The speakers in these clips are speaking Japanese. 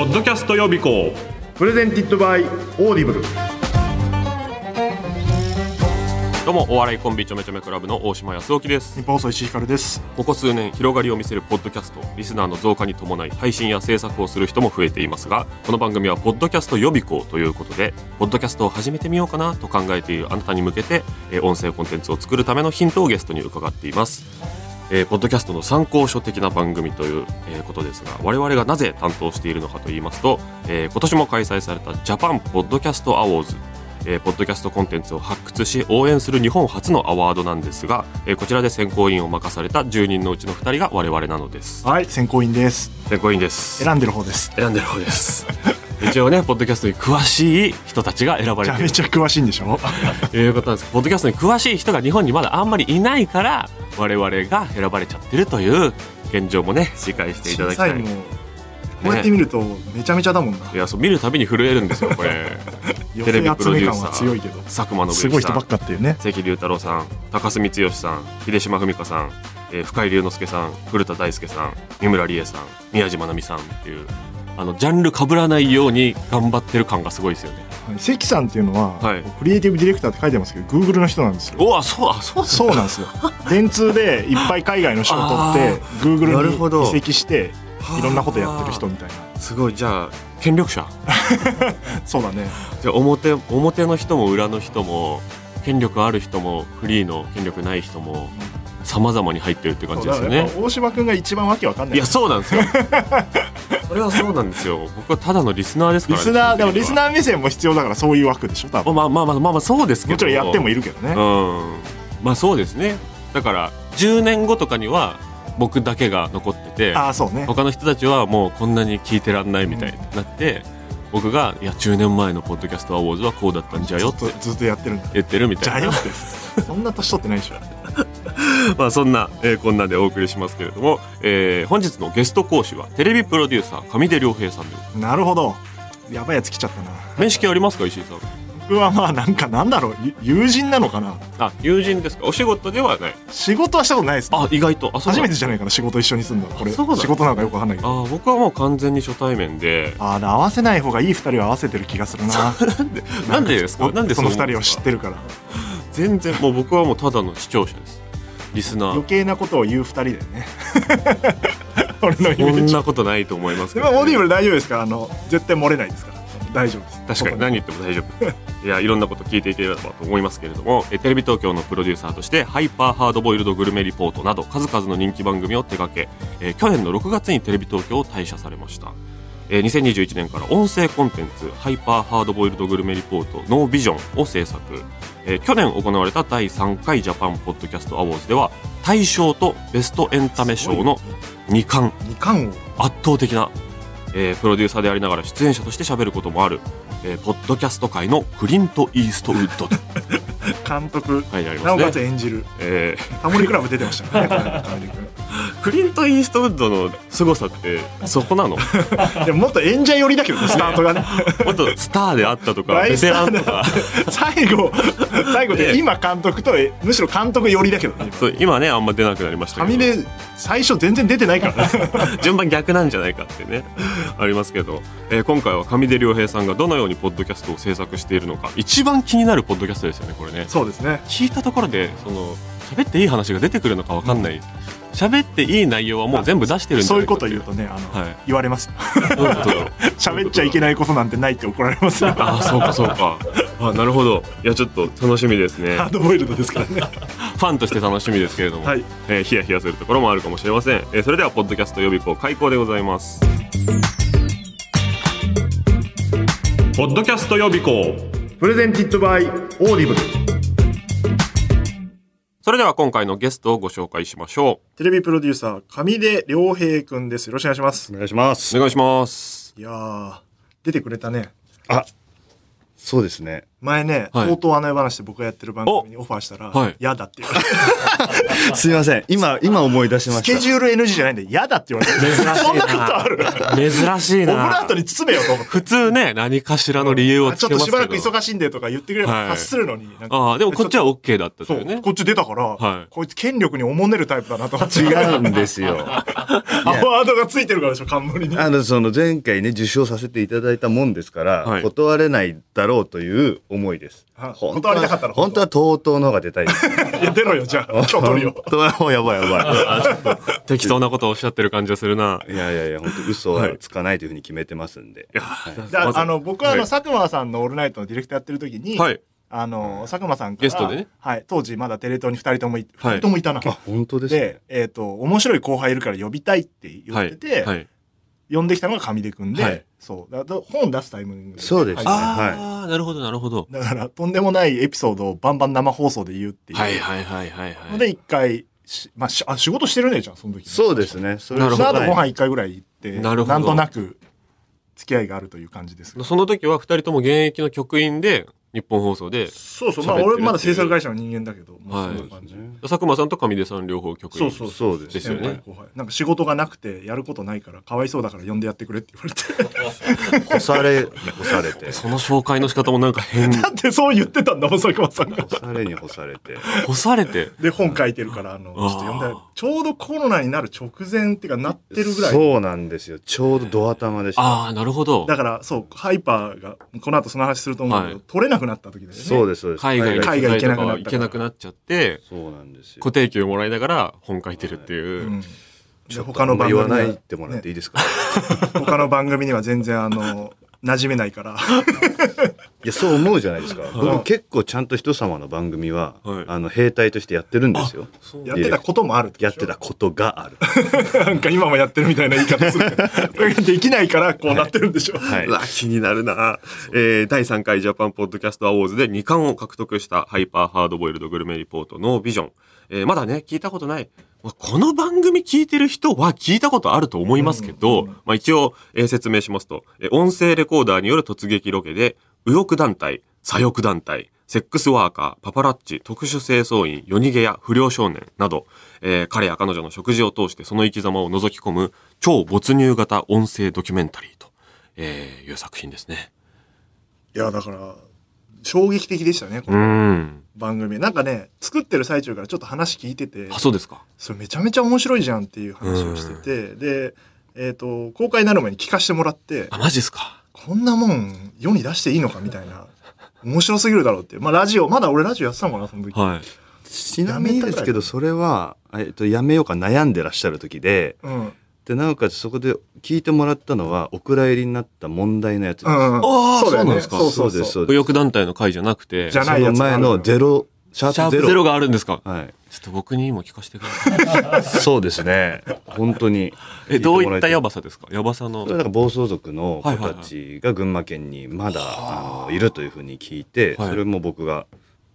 ポッドキャスト予備校。 Presented by Audible どうもお笑いコンビちょめちょめクラブの大島育宙です。ニッポン放送石井ひかるです。ここ数年広がりを見せるポッドキャストリスナーの増加に伴い配信や制作をする人も増えていますがこの番組はポッドキャスト予備校ということでポッドキャストを始めてみようかなと考えているあなたに向けてえー音声コンテンツを作るためのヒントをゲストに伺っていますえーポッドキャストの参考書的な番組という、えーことですが我々がなぜ担当しているのかと言いますと、えー今年も開催されたジャパンポッドキャストアワーズえーポッドキャストコンテンツを発掘し応援する日本初のアワードなんですが、えーこちらで選考委員を任された10人のうちの2人が我々なのです。はい選考員です。選考委員です。選んでる方です。選んでる方です。一応ねポッドキャストに詳しい人たちが選ばれている。めちゃめちゃ詳しいんでしょ？と いうことなんです。ポッドキャストに詳しい人が日本にまだあんまりいないから我々が選ばれちゃってるという現状もね理解していただきたい。小さいのこうやって見るとめちゃめちゃだもんな、いやそう見るたびに震えるんですよこれ。寄テレビプロデューサー佐久間信すごい人ばっ之さんかっていうね。関龍太郎さん高須光義さん秀島文香さん、えー深井龍之介さん古田大輔さん三村理恵さん宮島奈美さんっていうあのジャンル被らないように頑張ってる感がすごいですよね。はい。関さんっていうのは、はい。クリエイティブディレクターって書いてますけど Google の人なんですよ。おわそうあそうそうなんですよ。電通でいっぱい海外の仕事を取って Google なるほど。に移籍していろんなことやってる人みたいな。すごい。じゃあ権力者？そうだね。じゃあ表表の人も裏の人も権力ある人もフリーの権力ない人も様々に入ってるって感じですよね。大島君が一番わけわかんない。いやそうなんですよ。それはそうなんですよ。僕はただのリスナーですから。リスナーでもリスーナー目線も必要だからそういう枠でしょ多分。まあまあまあまあまあそうですけど。もちろんやってもいるけどね。うん。まあそうですね。だから10年後とかには僕だけが残っててああそうね。他の人たちはもうこんなに聞いてらんないみたいになって、僕が「いや10年前のポッドキャストアウォーズはこうだったんじゃよ」ってずっとずっとやってるんだ。言ってるみたいな。そんな年取ってないでしょ まあそんな、えーこんなでお送りしますけれども、えー本日のゲスト講師はテレビプロデューサー上出良平さんです。なるほど。やばいやつ来ちゃったな。面識ありますか石井さん？僕はまあなんかなんだろうゆ友人なのかな。あ友人ですか。お仕事ではない。仕事はしたことないですあ意外と。あ初めててじゃないかな仕事一緒にすんの。これ仕事なのかよくわかんないけど。あ僕はもう完全に初対面で。ああ合わせない方がいい二人を合わせてる気がするな。なんでですか？なんでその二人を知ってるから全然。もう僕はもうただの視聴者です。リスナー。余計なことを言う二人だよね。俺のイそメージ。んなことないと思いますけでど、も Audible 大丈夫ですかあの絶対漏れないですから。大丈夫です。確かに。何言っても大丈夫。いやいろんなこと聞いていければと思いますけれどもえテレビ東京のプロデューサーとしてハイパーハードボイルドグルメリポートなど数々の人気番組を手掛けえー去年の6月にテレビ東京を退社されましたえー2021年から音声コンテンツハイパーハードボイルドグルメリポート no vision を制作。えー去年行われた第3回ジャパンポッドキャストアワーズでは大賞とベストエンタメ賞の2冠。二冠王。圧倒的な、えープロデューサーでありながら出演者として喋ることもある、えーポッドキャスト界のクリント・イーストウッドと。監督。書いてありなおか。つ演じる。えタモリクラブ出てましたね。ク。リント・イーストウッドの凄さって そこなの？もでももっと演者寄りだけどねスタートがね。っとスターであったとかベテランとか。最後最後でね。今監督とえむしろ監督寄りだけどねそう今ねあんま出なくなりましたけど。最初全然出てないから。ね順番逆なんじゃないかってねありますけど、えー今回は上出良平さんがどのようにポッドキャストを制作しているのか。一番気になるポッドキャストですよねこれね。そうですね。聞いたところでその喋っていい話が出てくるのかわかんない。喋、っていい内容はもう全部出してるんそうないいう。かこと言うとねあの、はい。言われます。喋っちゃいけないことなんてないって怒られますよ。ああそうかそうか。あなるほど。いやちょっと楽しみですね。ハードボイルドですからね。ファンとして楽しみですけれども、はい。えーヒヤヒヤするところもあるかもしれません、えーそれではポッドキャスト予備校開講でございますポッドキャスト予備校。 Presented by Audible。それでは今回のゲストをご紹介しましょテレビプロデューサー上出良平くんです。よろしくお願いします。お願いします。うお願いします。いやー出てくれたね。あ、そうですね。前ね、はいとうと話で僕がやってる番組にオファーしたら、はい嫌だって言われて。すいません。今、今思い出しました。スケジュール NG じゃないんで嫌だって言われて。珍しいなそんなことある？珍しいオブラなートに包めよと思って。普通ね、何かしらの理由をつちょっとけますけど。しばらく忙しいんでとか言ってくればはい発するのに。なんかああ、でもこっちは OK だったとそうね。こっち出たから、はいこいつ権力におもねるタイプだなと思って。違うんですよ。アワードがついてるからでしょ、冠に。あの、その前回ね、受賞させていただいたもんですから、はい断れないだろうという思いです。あ本当断りたかったの本当は TOTO の方が出たいです。いや、出ろよ、じゃあ。今日取るよ本。当はもうやばいやば 適当なことをおっしゃってる感じがするな。い。いやいやいや、本当嘘はつかないというふうに決めてますんで。あの、僕はあの、はい佐久間さんのオールナイトのディレクターやってる時に、はい。あの、佐久間さんから、ゲストでねはい、当時まだテレ東に二人ともい、はい二人ともいたな。あ、本当ですね。で、えっ、と、面白い後輩いるから呼びたいって言はい。ってて、はい。呼んできたのが上出くんで、はいそう。だから本出すタイミングでそうですはいああ、なるほど、なるほど。だから、とんでもないエピソードをバンバン生放送で言うっていう。はいはいはいはいはい。ので、一回し、まあ、しあ、仕事してるね、じゃん、その時。そうですね。それなるほどその後ごはい飯一回ぐらい行って、なるほどんとなく付き合いがあるという感じです。その時は二人とも現役の局員で、日本放送で、そうそう、まあ俺まだ制作会社の人間だけど、まあはいそんな感じ。佐久間さんと上出さん両方局員。そうそうそうですですよねなんか仕事がなくてやることないからかわいそうだから呼んでやってくれって言われて干され、干されて。その紹介の仕方もなんか変。だってそう言ってたんだもん佐久間さんが干されに干されて。干されて。で本書いてるからあのちょっと呼んでちょうどコロナになる直前っていうかなってるぐらいそうなんですよ。ちょうどドア玉でした。ああ、なるほど。だからそうハイパーがこの後その話すると思うけど、はい取れなくなった時だよねそうです、そうです。海外に海外行けなくなった行けなくなっちゃって、そうなんですよ。固定給もらいながら本書いてるっていう。うんでちょっと他の番組は言わないってもらっていいですか、他の番組には全然あの馴染めないから。いや、そう思うじゃないですか。僕結構ちゃんと人様の番組は、はい。あの、兵隊としてやってるんですよ。そう。やってたこともあるやってたことがある。なんか今もやってるみたいな言い方するけど。それができないからこうなってるんでしょ、はい。うわ気になるな、えー、第3回ジャパンポッドキャストアウォーズで2冠を獲得したハイパーハードボイルドグルメリポートノービジョン。えー、まだね、聞いたことない。まあこの番組聞いてる人は聞いたことあると思いますけど、まあ一応、えー説明しますと、えー音声レコーダーによる突撃ロケで、右翼団体、左翼団体、セックスワーカー、パパラッチ、特殊清掃員、夜逃げや不良少年など、えー彼や彼女の食事を通してその生き様を覗き込む超没入型音声ドキュメンタリーと、えーいう作品ですね。いやだから衝撃的でしたねこうのん。番組なんかね作ってる最中からちょっと話聞いててあ、そうですか。それめちゃめちゃ面白いじゃんっていう話をしててでえっ、と公開になる前に聞かせてもらってあ、マジですか？こんなもん世に出していいのかみたいな面白すぎるだろうってまあラジオまだ俺ラジオやってたのかなその時、はい。ちなみにですけど、それは、えっと、やめようか悩んでらっしゃる時で、うんで、なおかつそこで聞いてもらったのは、お蔵入りになった問題のやつです。うんうん、あーそうだよねそうなんですか？そうそうそうそうです、そう右です。翼団体の会じゃなくて、じゃないやつ前のゼロ、シャープゼロ。があるんですか？はい。ちょっと僕にも聞かせてください。そうですね。本当に。え、どういったヤばバさですか？ヤバさのそれ。なんか暴走族の子たちが群馬県にまだ、あのいるというふうに聞いて、はいそれも僕が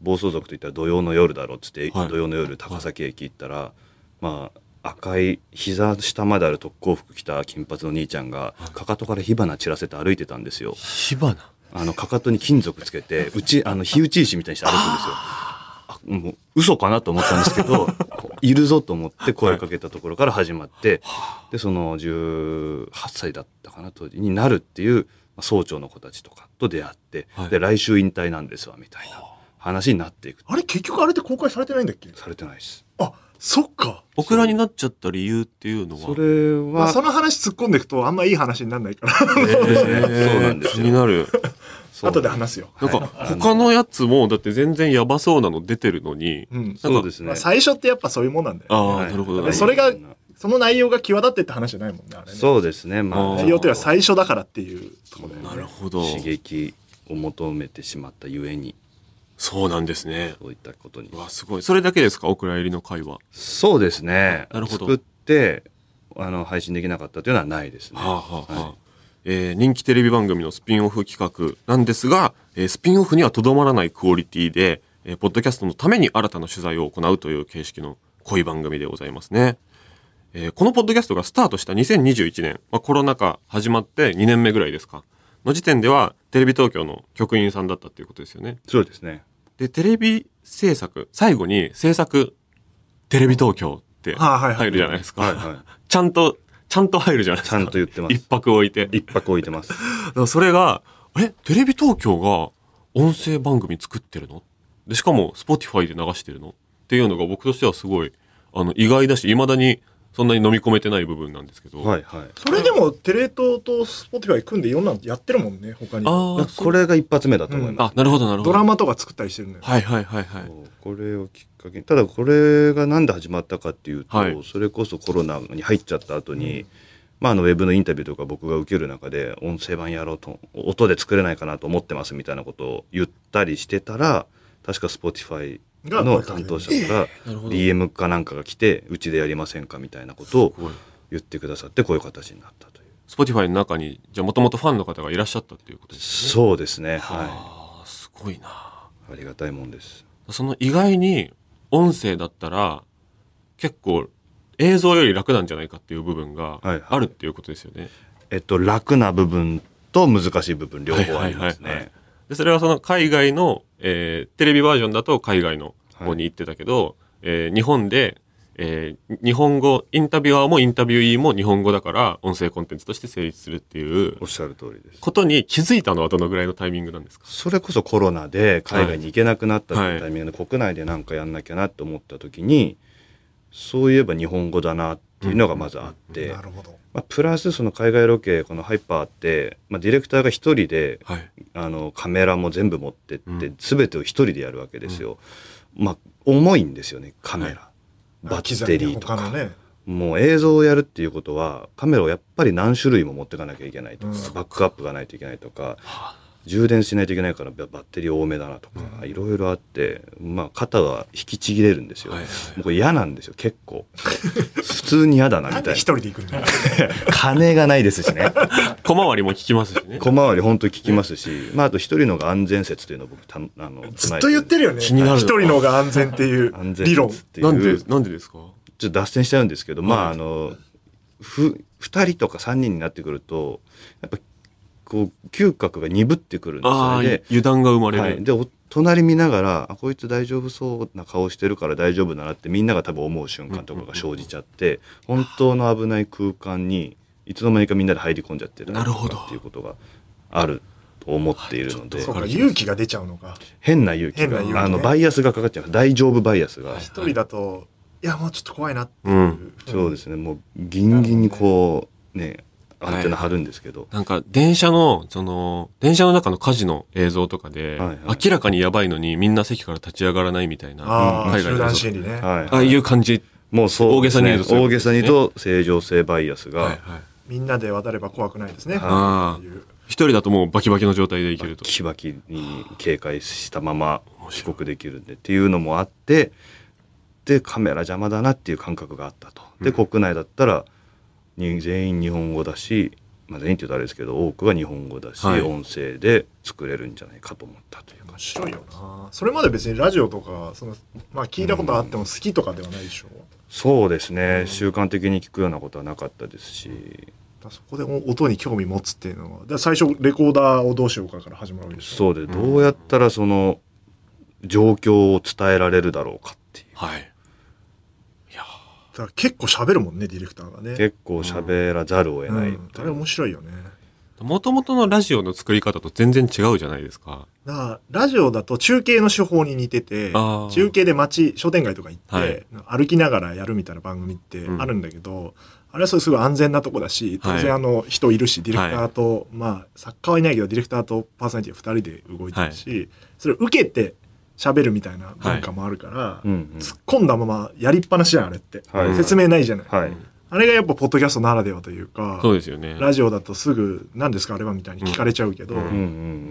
暴走族といったら土曜の夜だろうっつって、はい土曜の夜高崎駅行ったら、まあ赤い膝下まである特攻服着た金髪の兄ちゃんがかかとから火花散らせて歩いてたんですよ。火花？あのかかとに金属つけてうちあの火打ち石みたいにして歩くんですよ。あもう嘘かなと思ったんですけど いるぞと思って声かけたところから始まって、でその18歳だったかな当時になるっていうまあ総長の子たちとかと出会って、はいで来週引退なんですわみたいな話になっていくあれ結局あれって公開されてないんだっけ？されてないです。あそっか。オクラになっちゃった理由っていうのは？それは、まあ、その話突っ込んでいくとあんまいい話にならないから。え。ーそうなんですよ。気になる。後で話すよ、なんか、他のやつも、だって全然ヤバそうなの出てるのに。うん。そうですね。まあ、最初ってやっぱそういうもんなんだよああ、はい。なるほどなるほど。でそれがその内容が際立ってって話じゃないもんねあれね。そうですね。まあ内容っていうのは最初だからっていうところだよね。なるほど。刺激を求めてしまったゆえにそうなんですね。そういったことにうわ、すごい。それだけですか？オクラ入りの会話。そうですね。なるほど作って、あの、配信できなかったというのはないですね。はあはあはあはいえー人気テレビ番組のスピンオフ企画なんですが、えースピンオフにはとどまらないクオリティで、えーポッドキャストのために新たな取材を行うという形式の濃い番組でございますね。えーこのポッドキャストがスタートした2021年、まあ、コロナ禍始まって2年目ぐらいですか。の時点ではテレビ東京の局員さんだったっていうことですよね。そうですね。で、テレビ制作、最後に制作テレビ東京って入るじゃないですか。はいはい。ちゃんと、ちゃんと入るじゃないですか。ちゃんと言ってます。一泊置いて。一泊置いてます。だからそれが、え、テレビ東京が音声番組作ってるの？で、しかも Spotify で流してるの？っていうのが僕としてはすごい、あの、意外だし、未だにそんなに飲み込めてない部分なんですけど。はいはい。それでもテレ東とスポティファイ組んでいろんなのやってるもんね他にああ、これが一発目だと思います。あ、なるほどなるほど。ドラマとか作ったりしてるのよ、はいはいはいはい。これをきっかけにただこれが何で始まったかっていうと、はいそれこそコロナに入っちゃった後に、まあ、あのウェブのインタビューとか僕が受ける中で音声版やろうと音で作れないかなと思ってますみたいなことを言ったりしてたら確か Spotify の担当者から DM かなんかが来てうちでやりませんかみたいなことを。言ってくださってこういう形になったという。Spotify の中に、じゃあもともとファンの方がいらっしゃったっていうことですね。そうですね。はああ、すごいな。いありがたいもんです。その意外に音声だったら結構映像より楽なんじゃないかっていう部分がはいはい。あるっていうことですよね。えっと楽な部分と難しい部分両方ありますはいはいはいはい。ねでそれはその海外の、えーテレビバージョンだと海外の方に行ってたけど、えー日本で、えー日本語インタビュアーもインタビュイーも日本語だから音声コンテンツとして成立するっていうおっしゃる通りです。ことに気づいたのはどのぐらいのタイミングなんですか？それこそコロナで海外に行けなくなったはい。タイミングで国内で何かやんなきゃなって思った時にそういえば日本語だなっていうのがまずあって、なるほど。まあ、プラスその海外ロケこのハイパーって、まあ、ディレクターが一人ではい。あのカメラも全部持ってって、うん。全てを一人でやるわけですよ。まあ重いんですよねカメラ、バッテリーとか。もう映像をやるっていうことはカメラをやっぱり何種類も持っていかなきゃいけないとか、うん。バックアップがないといけないとか充電しないといけないからババッテリー多めだなとか、いろいろあって、まあ、肩が引きちぎれるんですよ、はいはいもうこれ嫌なんですよ結構。普通に嫌だなみたいな。なんで一人で行くんだよ。金がないですしね。小回りも聞きますしね。小回り本当に聞きますし、まあ、あと一人のが安全説というのを僕たあのずっと言ってるよね。気になる。一人の方が安全っていう安全理論。説っていう。なんで、なんでですか？ちょっと脱線しちゃうんですけど、まあはい。あのふ2人とか3人になってくるとやっぱこう嗅覚が鈍ってくるんですよね。で油断が生まれる。はい、でお隣見ながらあこいつ大丈夫そうな顔してるから大丈夫だなってみんなが多分思う瞬間とかが生じちゃって本当の危ない空間にいつの間にかみんなで入り込んじゃってたりとなるほど。かっていうことがあると思っているので。そうかわかる勇気が出ちゃうのか。変な勇気が。ね。あのバイアスがかかっちゃう。大丈夫バイアスが、一人だといやもうちょっと怖いなっていう、うん。そうですね。もうギンギンにこうねアンテナ張るんですけど、なんか、電車の、その、電車の中の火事の映像とかで、はいはい。明らかにやばいのにみんな席から立ち上がらないみたいな、海外の心理ね、はい。ああいう感じ。もうそう大げさに言うとそういう大げさに言うと正常性バイアスが。はいはい。みんなで渡れば怖くないですね、ああってい。う一人だともうバキバキの状態でいけると。キバキに警戒したまま帰国できるんでっていうのもあってでカメラ邪魔だなっていう感覚があったと。でうん。国内だったらに全員日本語だし、まあ、全員って言うとあれですけど多くが日本語だし、はい。音声で作れるんじゃないかと思ったというか。面白いよな。それまで別にラジオとかその、まあ、聞いたことあっても好きとかではないでしょ、そうですね。習慣的に聞くようなことはなかったですし。だからそこで音に興味持つっていうのはだから最初レコーダーをどうしようかから始まるわけでしょ。そうでどうやったらその状況を伝えられるだろうかっていう。はい。だから結構喋るもんねディレクターがね。結構喋らざるを得ない。うん、あれ面白いよね。もともとのラジオの作り方と全然違うじゃないですか。だからラジオだと中継の手法に似てて中継で街商店街とか行って、はい。歩きながらやるみたいな番組ってうん。あるんだけど、あれはそうすごい安全なとこだし当はい。然あの人いるし、ディレクターと、まあ作家はいないけどディレクターとパーソナリティ2人で動いてるし、それを受けて喋るみたいな文化もあるから、うんうん。突っ込んだままやりっぱなしじゃんあれって、はい。説明ないじゃない、はい。あれがやっぱポッドキャストならではというかそうですよね。ラジオだとすぐ「何ですかあれは?」みたいに聞かれちゃうけど、うん。うんう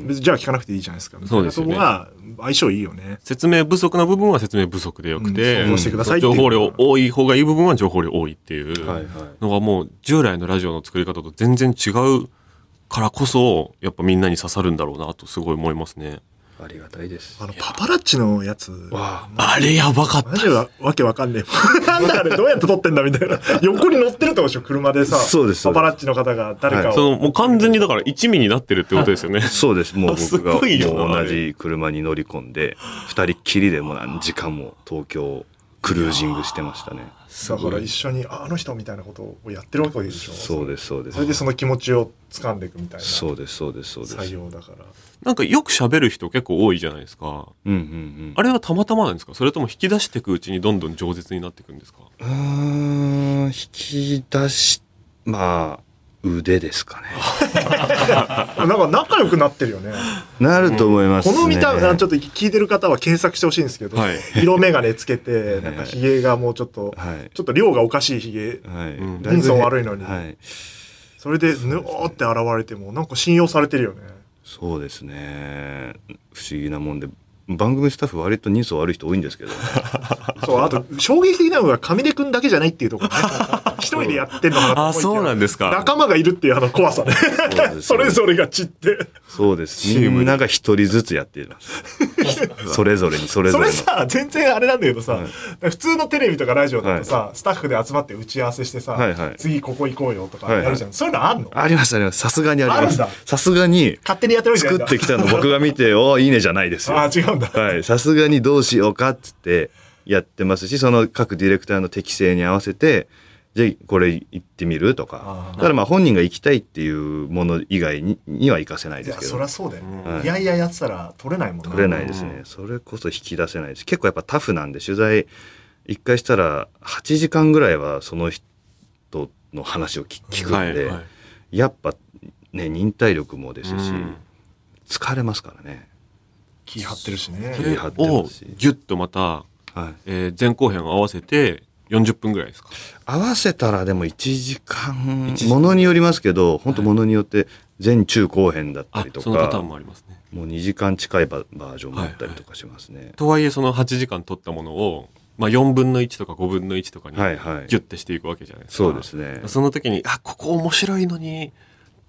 ん別にじゃあ聞かなくていいじゃないですか。みたいうなそですよね。とこが相性いいよね。説明不足な部分は説明不足でよくて、うん。てくださいっていう。情報量多い方がいい部分は情報量多いっていうはいはい。のがもう従来のラジオの作り方と全然違うからこそやっぱみんなに刺さるんだろうなとすごい思いますね。ありがたいです。あのパパラッチのやつ。わあれやばかった。マジでわわけわかんねえ。なんだあれどうやって撮ってんだみたいな。横に乗ってるってことでしょ車でさ。そうですパパラッチの方が誰かを、そのもう完全にだから一味になってるってことですよね。そうです。もうす僕がもう同じ車に乗り込んで二人っきりでもう何時間も東京をクルージングしてましたね。だから一緒にああの人みたいなことをやってるわけでしょ。そうですそうです。それでその気持ちを掴んでいくみたいな。そうですそうですそうです。作業だからなんかよく喋る人結構多いじゃないですか。うんうんうん。あれはたまたまなんですか？それとも引き出していくうちにどんどん饒舌になっていくんですか？うーん引き出しまあ腕ですかね。なんか仲良くなってるよね。なると思いますね、この見た目あちょっと聞いてる方は検索してほしいんですけど、はい。色眼鏡つけて なんかひげがもうちょっと、はい。ちょっと量がおかしいひげ。はい、人相悪いのに。はい。それでぬおーって現れてもなんか信用されてるよねそうですね。不思議なもんで。番組スタッフ割と人相悪い人多いんですけど、ね、そうあと衝撃的なのが上出くんだけじゃないっていうところね。一人でやってんのかなあそうなんですか。仲間がいるっていうあの怖さね。それぞれが散って。そうです。チームで。みんなが一人ずつやっています それぞれにそれぞれの。それさ全然あれなんだけどさ、はい。普通のテレビとかラジオだとさ、スタッフで集まって打ち合わせしてさ、はいはい。次ここ行こうよとかやるじゃん、そういうのあんの？ありますあります。さすがにあります。さすがに勝手にやってる作ってきたの僕が見ておーいいねじゃないですよ。ああ違うんだ、はい、さすがにどうしようかっつってやってますしその各ディレクターの適性に合わせてじゃあこれ行ってみるとか。だからまあ本人が行きたいっていうもの以外にには行かせないですけど。そりゃそうだよ、はいいやいややってたら取れないもんな。取れないですね。それこそ引き出せないです。結構やっぱタフなんで取材一回したら8時間ぐらいはその人の話を聞聞くんで、はいはい。やっぱね忍耐力もですし、うん。疲れますからね、気張ってるしね。気張ってをますしギュッとまた、はい、えー前後編合わせて40分ぐらいですか？合わせたらでも1時間ものによりますけど本当ものによって前中後編だったありとそのパターかンもありますね。もう2時間近いババージョンもあったりとかしますね。とはいえその8時間撮ったものを、まあ、4分の1とか5分の1とかにギはいはい。ュッてしていくわけじゃないですか、そうですね。その時にあここ面白いのに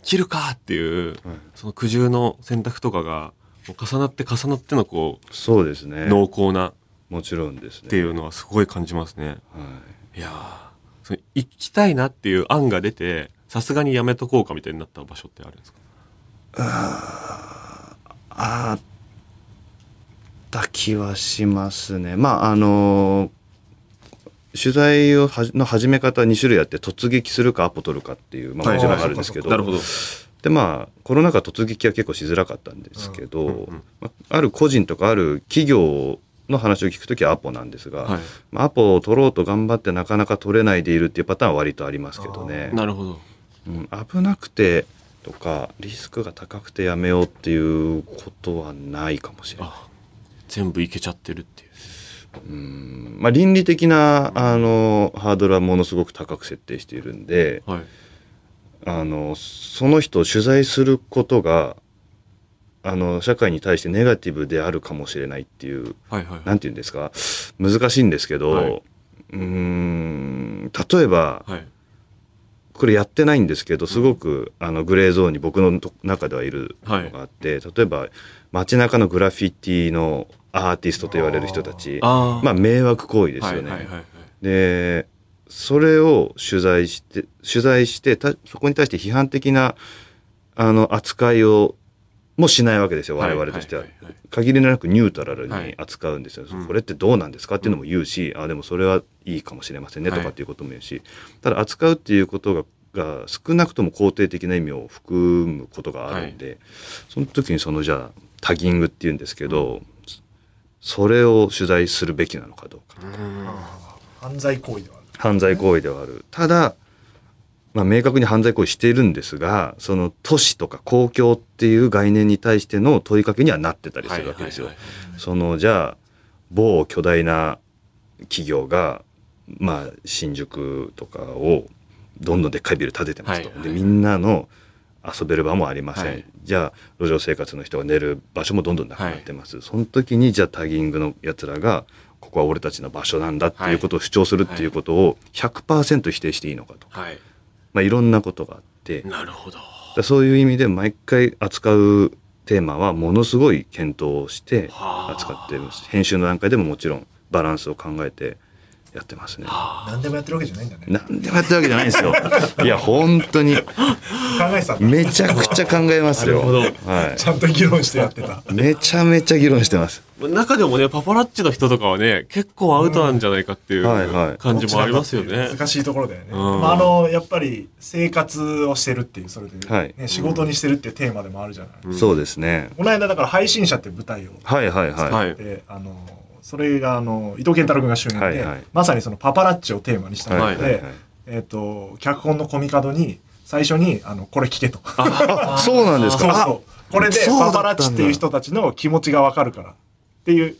切るかっていう、はい。その苦渋の選択とかが重なって重なってのこそうですね。う。濃厚なっもちろんですね。ていうのはすごい感じますね。はいいやーその行きたいなっていう案が出てさすがにやめとこうかみたいになった場所ってあるんですか？あった気はしますね。まああの取材をはの始め方は2種類あって突撃するかアポ取るかっていう、まあ、はいもちろんあるんですけど、なるほど。でまあコロナ禍突撃は結構しづらかったんですけど、うんうんある個人とかある企業の話を聞くときはアポなんですが、はい。まあアポを取ろうと頑張ってなかなか取れないでいるっていうパターンは割とありますけどね、なるほど。うん、危なくてとかリスクが高くてやめようっていうことはないかもしれない。あ全部いけちゃってるっていう。うんまあ、倫理的なあのハードルはものすごく高く設定しているんではい。あのその人を取材することがあの社会に対してネガティブであるかもしれないっていうはいはい。なんて言うんですか？難しいんですけど、はいうーん例えばはい。これやってないんですけどすごくあのグレーゾーンに僕のと中ではいるのがあって、例えば街中のグラフィティのアーティストと言われる人たちあまあ迷惑行為ですよね。はいはいはいはい。でそれを取材して取材してたそこに対して批判的なあの扱いをもしないわけですよ我々としては。いいいい。限りなくニュートラルはい。に扱うんですよ、うん。これってどうなんですかっていうのも言うし、あでもそれはいいかもしれませんねとはい。かっていうことも言うし、ただ扱うっていうことがが少なくとも肯定的な意味を含むことがあるんで、その時にそのじゃあタギングっていうんですけど、それを取材するべきなのかどうかうん。犯罪行為ではある犯罪行為ではあるただ、まあ、明確に犯罪行為しているんですがその都市とか公共っていう概念に対しての問いかけにはなってたりするわけですよ。はいはい。はいそのじゃあ某巨大な企業がまあ新宿とかをどんどんでっかいビル建ててますと、はいはいでみんなの遊べる場もありません、はい。じゃあ路上生活の人が寝る場所もどんどんなくなってます、その時にじゃあタギングのやつらがここは俺たちの場所なんだっていうことを主張するっていうことを100%否定していいのかと、はい。まあ、いろんなことがあってなるほど。だそういう意味で毎回扱うテーマはものすごい検討をしてはあ扱ってます編集の段階でももちろんバランスを考えてやってますね。何でもやってるわけじゃないんだね。何でもやってるわけじゃないんですよ。いや本当に。めちゃくちゃ考えますよ。なるほど。はちゃんと議論してやってた。い、めちゃめちゃ議論してます。中でもねパパラッチの人とかはね結構アウトなんじゃないかっていうん。はいはうい。感じもありますよね。難しいところだよね、うん。まあ、あのやっぱり生活をしてるっていうそれで、はい。ね、仕事にしてるっていうテーマでもあるじゃない、うん。そうですね。この間だから配信者っていう舞台をはいはいはい、はい。であのそれがあの伊藤健太郎君が主演で、はいはい。まさにそのパパラッチをテーマにしたもので、はいはいはい。えっ、と脚本のコミカドに最初にあのこれ聞けと。あそうなんですか？そうそう。これでパパラッチっていう人たちの気持ちがわかるからっていう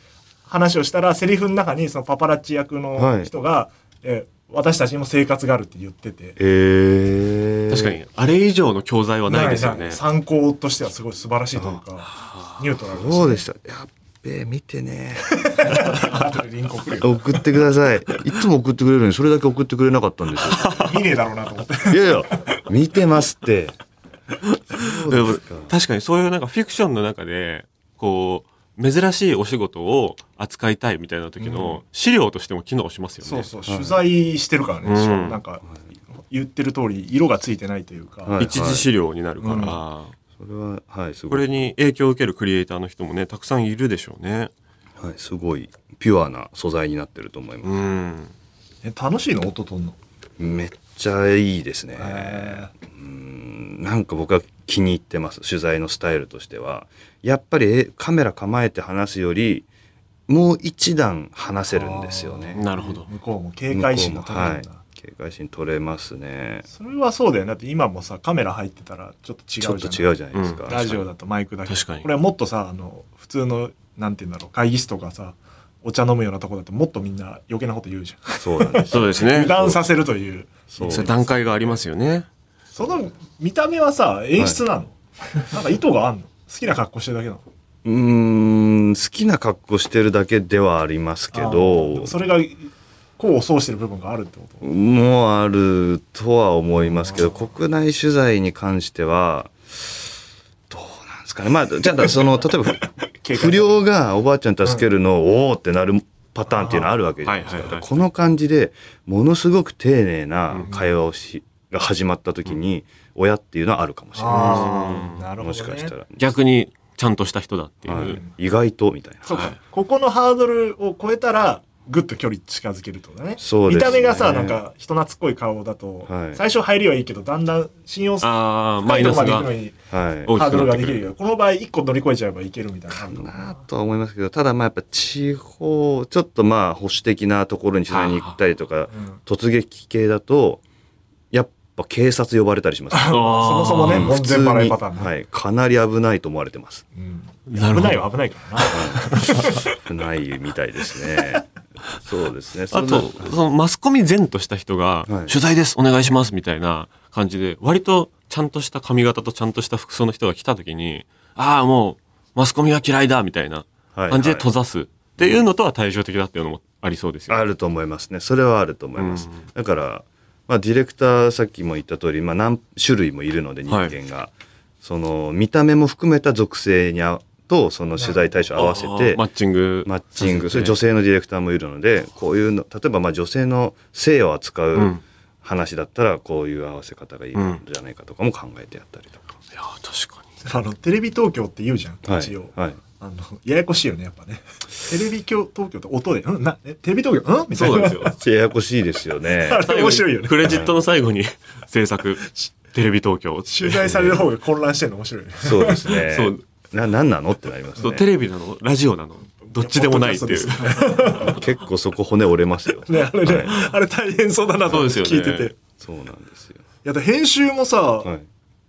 話をしたらセリフの中にそのパパラッチ役の人が、えー私たちにも生活があるって言ってて。えー、確かにあれ以上の教材はないですよね。ない。参考としてはすごい素晴らしいというか、ニュートラルそうでした。やっべえ見てね送ってください。いつも送ってくれるのにそれだけ送ってくれなかったんですよ。見ねえだろうなと思って。いやいや見てますって。そうでもですか確かにそういうなんかフィクションの中でこう珍しいお仕事を扱いたいみたいな時の資料としても機能しますよね。そうそう、取材してるからね、うん。なんか、言ってる通り、色がついてないというか、はい一次資料になるから、うんそれははいすごいこれに影響を受けるクリエイターの人もねたくさんいるでしょうね。はい、すごいピュアな素材になってると思います、うん。え楽しいの？音とんの？めっちゃいいですねへうんなんか僕は気に入ってます取材のスタイルとしてはやっぱりえカメラ構えて話すよりもう一段話せるんですよねなるほど。向こうも警戒心が取れるんだ。はい、警戒心取れますねそれはそうだよね。だって今もさ、カメラ入ってたらちょっと違うじゃん。ちょっと違うじゃないですか、うんラジオだとマイクだけ。確かにこれはもっとさ、あの、普通の、なんて言うんだろう、会議室とかさ、お茶飲むようなとこだともっとみんな余計なこと言うじゃん。そうなんですそうですね。油断させるという。そうそう段階がありますよね。その見た目はさ、演出なの、なんか意図があんの？好きな格好してるだけなの？うーん好きな格好してるだけではありますけどそれが功を奏してる部分があるってこと？もあるとは思いますけど国内取材に関してはどうなんですかね。まあじゃあその 例えば不良がおばあちゃん助けるのをおーってなるパターンっていうのあるわけじゃないですか、はいはいはいこの感じでものすごく丁寧な会話をし、が始まった時に親っていうのはあるかもしれなああ、なるほど、ね。いもしかしたら、逆にちゃんとした人だっていう。はい、意外とみたいな。そうか、はい。ここのハードルを超えたら、ぐっと距離近づけるとだね。そうですね。見た目がさ、なんか人懐っこい顔だと、はい。最初入りはいいけど、だんだん信用ああ、マイナスが。深い。とこまで行くの。ハードルができるけど、この場合一個乗り越えちゃえばいけるみたいな。かな。なとは思いますけどただまあやっぱ地方ちょっとまあ保守的なところに取材に行ったりとかうん。突撃系だとやっぱ警察呼ばれたりしますそもそもね、門前払いパターンね。はい、かなり危ないと思われてます。うん。危ないは危ないからな。危ないみたいですねそうですね。あと、そのマスコミ前とした人が、はい。取材です、お願いします、みたいな感じで、割とちゃんとした髪型とちゃんとした服装の人が来た時に、ああ、もう、マスコミは嫌いだ、みたいなはい感じで閉ざす。っていうのとは対照的だっていうのもありそうですよ。あると思いますね。それはあると思います、うん。だから、まあ、ディレクターさっきも言った通り、まあ、何種類もいるので人間が、その見た目も含めた属性にあとその取材対象合わせてマッチング。マッチング、それ女性のディレクターもいるので、こういうの、例えばまあ女性の性を扱ううん話だったら、こういう合わせ方がいいんじゃないかとかも考えてやったりとか。いやー、確かに。あの、テレビ東京って言うじゃん、はい一応。。はい。あの、ややこしいよね、やっぱね。テレビ東京って音で、うん？な、えテレビ東京うん？みたいな。そうですよ。ややこしいですよね あ。れ面白いよね。クレジットの最後に制作、テレビ東京。取材される方が混乱してるの面白いよね。そうですね。そうな、なんなの？ってなりますね。テレビなの？ラジオなの？どっちでもないっていう。結構そこ骨折れますよ。ね、あれね、あれ大変そうだなと思ってそうですよね聞いてて。いそうなんですよ。や、だ編集もさ、はい。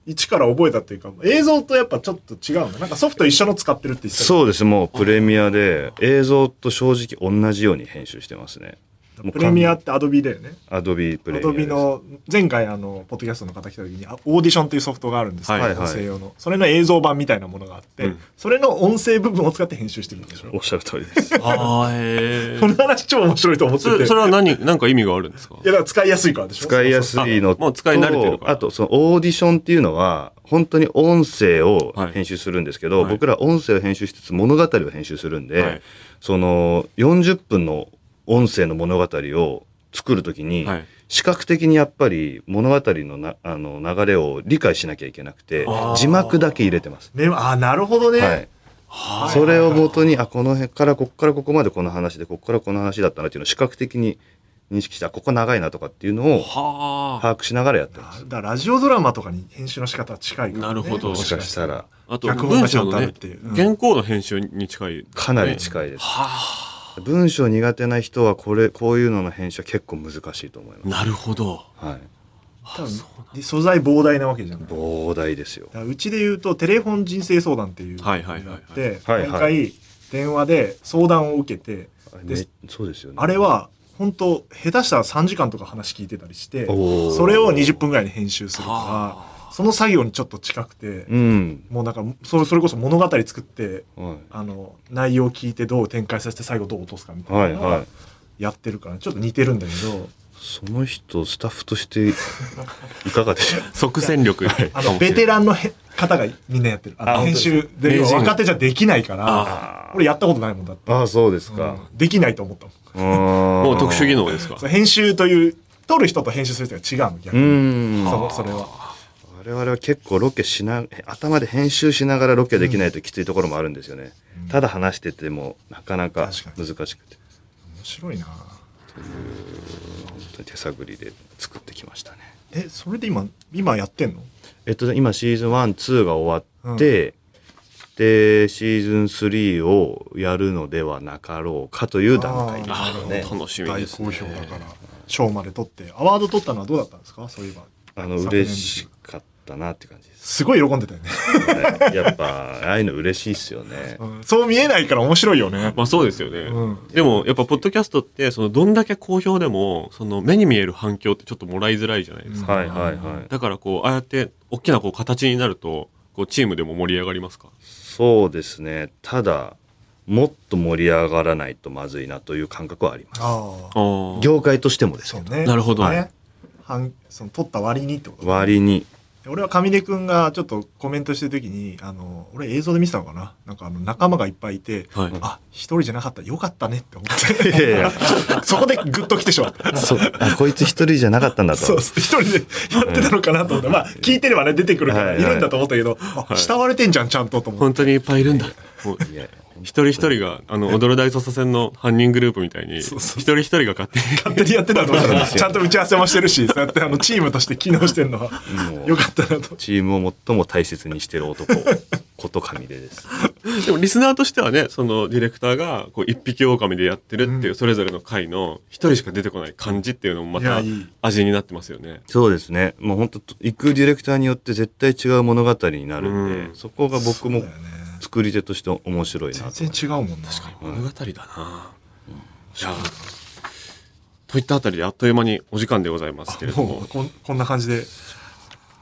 一から覚えたっていうか、映像とやっぱちょっと違うの。なんかソフト一緒の使ってるって言ってたそうです。もうプレミアで映像と正直同じように編集してますね。プレミアってアドビだよね。アドビプレアミアドビの前回あのポッドキャストの方来た時にあオーディションというソフトがあるんです。けど、はい。音声用の。それの映像版みたいなものがあって、うん。それの音声部分を使って編集してるんでしょ？おっしゃる通りです。ああへこの話超面白いと思ってて。それは何何か意味があるんですか？いやだから使いやすいからでしょ？使いやすいのあもう使い慣れてるから。あとそのオーディションっていうのは本当に音声を編集するんですけど、はい。僕ら音声を編集しつつ物語を編集するんで、はい。その40分の音声の物語を作るときに、はい。視覚的にやっぱり物語のなあの流れを理解しなきゃいけなくて字幕だけ入れてます。ねあなるほどね、はい。それをもとにあこの辺からここからここまでこの話でここからこの話だったなっていうのを視覚的に認識してあここ長いなとかっていうのをはあ。把握しながらやってます。だからラジオドラマとかに編集の仕方は近いから、ね、なるほど。ももしかしたら。あと脚本がちゃんとある文章のねっていう。うん原稿の編集に近い。かなり近いです。文章苦手な人はこれこういうのの編集は結構難しいと思います。なるほどはい。多分で素材膨大なわけじゃない膨大ですよ。らうちで言うとテレフォン人生相談っていうのがあはいはいはいはいって毎回電話で相談を受けてそうですよね。あれは本当下手したら3時間とか話聞いてたりしてそれを20分ぐらいに編集するはからその作業にちょっと近くてうん。もうなんかそれそれこそ物語作ってはい。あの内容を聞いてどう展開させて最後どう落とすかみたいなのがはいはい。やってるからちょっと似てるんだけど。その人スタッフとして いかがでしょう？即戦力。あのベテランのへ方がみんなやってる。あのあ編集で若手じゃできないからあ俺やったことないもんだって、ああそうですうん。か。できないと思ったもん。ももう特殊技能ですか？編集という撮る人と編集する人が違うの逆うにん。そのそれは我々は結構ロケしな頭で編集しながらロケできないときついところもあるんですよね、ただ話しててもなかなか難しくて。面白いな。本当に手探りで作ってきましたね。えそれで今今やってんの？えっと今シーズン12が終わって、でシーズン3をやるのではなかろうかという段階ですあーね。楽しみ大ですね。好評だから。賞まで取って。アワード取ったのはどうだったんですか？そういえば。あの嬉しかったなって感じです、すごい喜んでたよね、はいやっぱああいうの嬉しいっすよね。うん。そう見えないから面白いよね。まあそうですよね、うん。でもやっぱポッドキャストってそのどんだけ好評でもその目に見える反響ってちょっともらいづらいじゃないですか、はいはいはい。だからこうああやって大きなこう形になるとこうチームでも盛り上がりますか？そうですね。ただもっと盛り上がらないとまずいなという感覚はあります。業界としてもですね。なるほど。ね。半その取った割にってこと割に俺は上出くんがちょっとコメントしてる時にあの俺映像で見てたのかな？なんかあの仲間がいっぱいいて、はい。あ一人じゃなかった。よかったねって思って。いやいや そこでグッと来てしまった。そう。あこいつ一人じゃなかったんだと。そう一人でやってたのかなと思って、まあ聞いてればね出てくるからはいはい。いるんだと思ったけど、あ慕われてんじゃんちゃんとと思って。本当にいっぱいいるんだ。いや一人一人があの踊る大捜査線の犯人グループみたいに一人一人が勝手に。勝手にやってたと思ったらちゃんと打ち合わせもしてるしそうやってあのチームとして機能してるのはよかったなと。チームを最も大切にしてる男こと上出です。でもリスナーとしてはねそのディレクターがこう一匹狼でやってるっていうそれぞれの回の一人しか出てこない感じっていうのもまた味になってますよね。そうですね。もう本当行くディレクターによって絶対違う物語になるんで、うん。そこが僕も作り手として面白いなと全然違うもんな。物語だな。じゃあといったあたりであっという間にお時間でございますけれども。こんこんな感じで。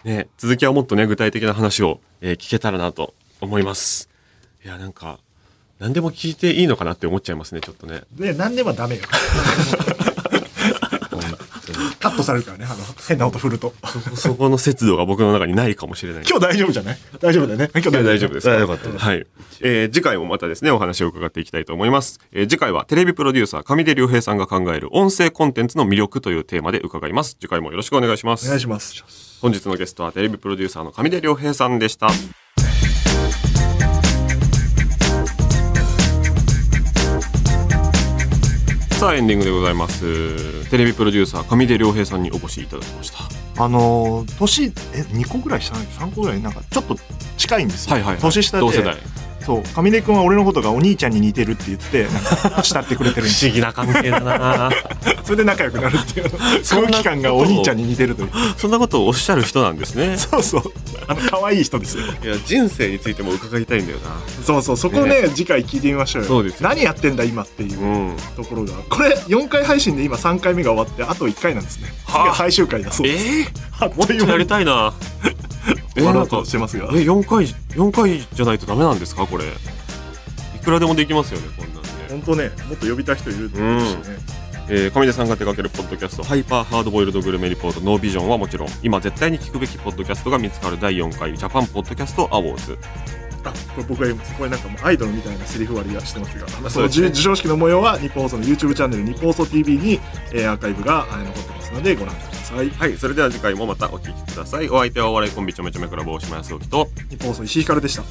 ね、続きはもっとね具体的な話を、えー聞けたらなと思います。いやなんか何でも聞いていいのかなって思っちゃいますねちょっとね。で何でもダメよ カットされるからねあの変な音振ると そこの節度が僕の中にないかもしれない。今日大丈夫じゃない？大丈夫だよね今日大丈夫ですよかったですはい。えー次回もまたですね、お話を伺っていきたいと思います。えー次回はテレビプロデューサー上出良平さんが考える音声コンテンツの魅力というテーマで伺います。次回もよろしくお願いします。お願いします本日のゲストはテレビプロデューサーの上出良平さんでした。さあエンディングでございます。テレビプロデューサー上出良平さんにお越しいただきました。あのー年え2個ぐらい下ない3個ぐらいなんかちょっと近いんですよ、はいはいはい年下で同世代。そう。上出君は俺のことがお兄ちゃんに似てるって言って慕ってくれてる不思議な関係だな。それで仲良くなるっていう。空気感がお兄ちゃんに似てるという。そんなことをおっしゃる人なんですね。そうそう。あの可愛い人ですよ。いや人生についても伺いたいんだよな。そうそう。そこね次回聞いてみましょうよ。そうですよ。何やってんだ今っていううん。ところが。これ4回配信で今3回目が終わってあと1回なんですね。次は最終回だそうです。ー、あっもっとやりたいなえ終わろうとしてますが。え4回4回じゃないとダメなんですか？これ。いくらでもできますよねこんなんね本当ねもっと呼びたい人いると思うしね、えー、上出さんが手掛けるポッドキャストハイパーハードボイルドグルメリポートノービジョンはもちろん。今絶対に聞くべきポッドキャストが見つかる第4回ジャパンポッドキャストアワーズ。あこれ僕が言いますこれなんかもうアイドルみたいなセリフ割りはしてますが、まあ、その授授賞式の模様は日本放送の YouTube チャンネル日本放送 TV に、えーアーカイブが残ってますのでご覧ください。はいそれでは次回もまたお聞きください。お相手はお笑いコンビちょめちょめクラブ大島康之と日本放送石井ひかるでした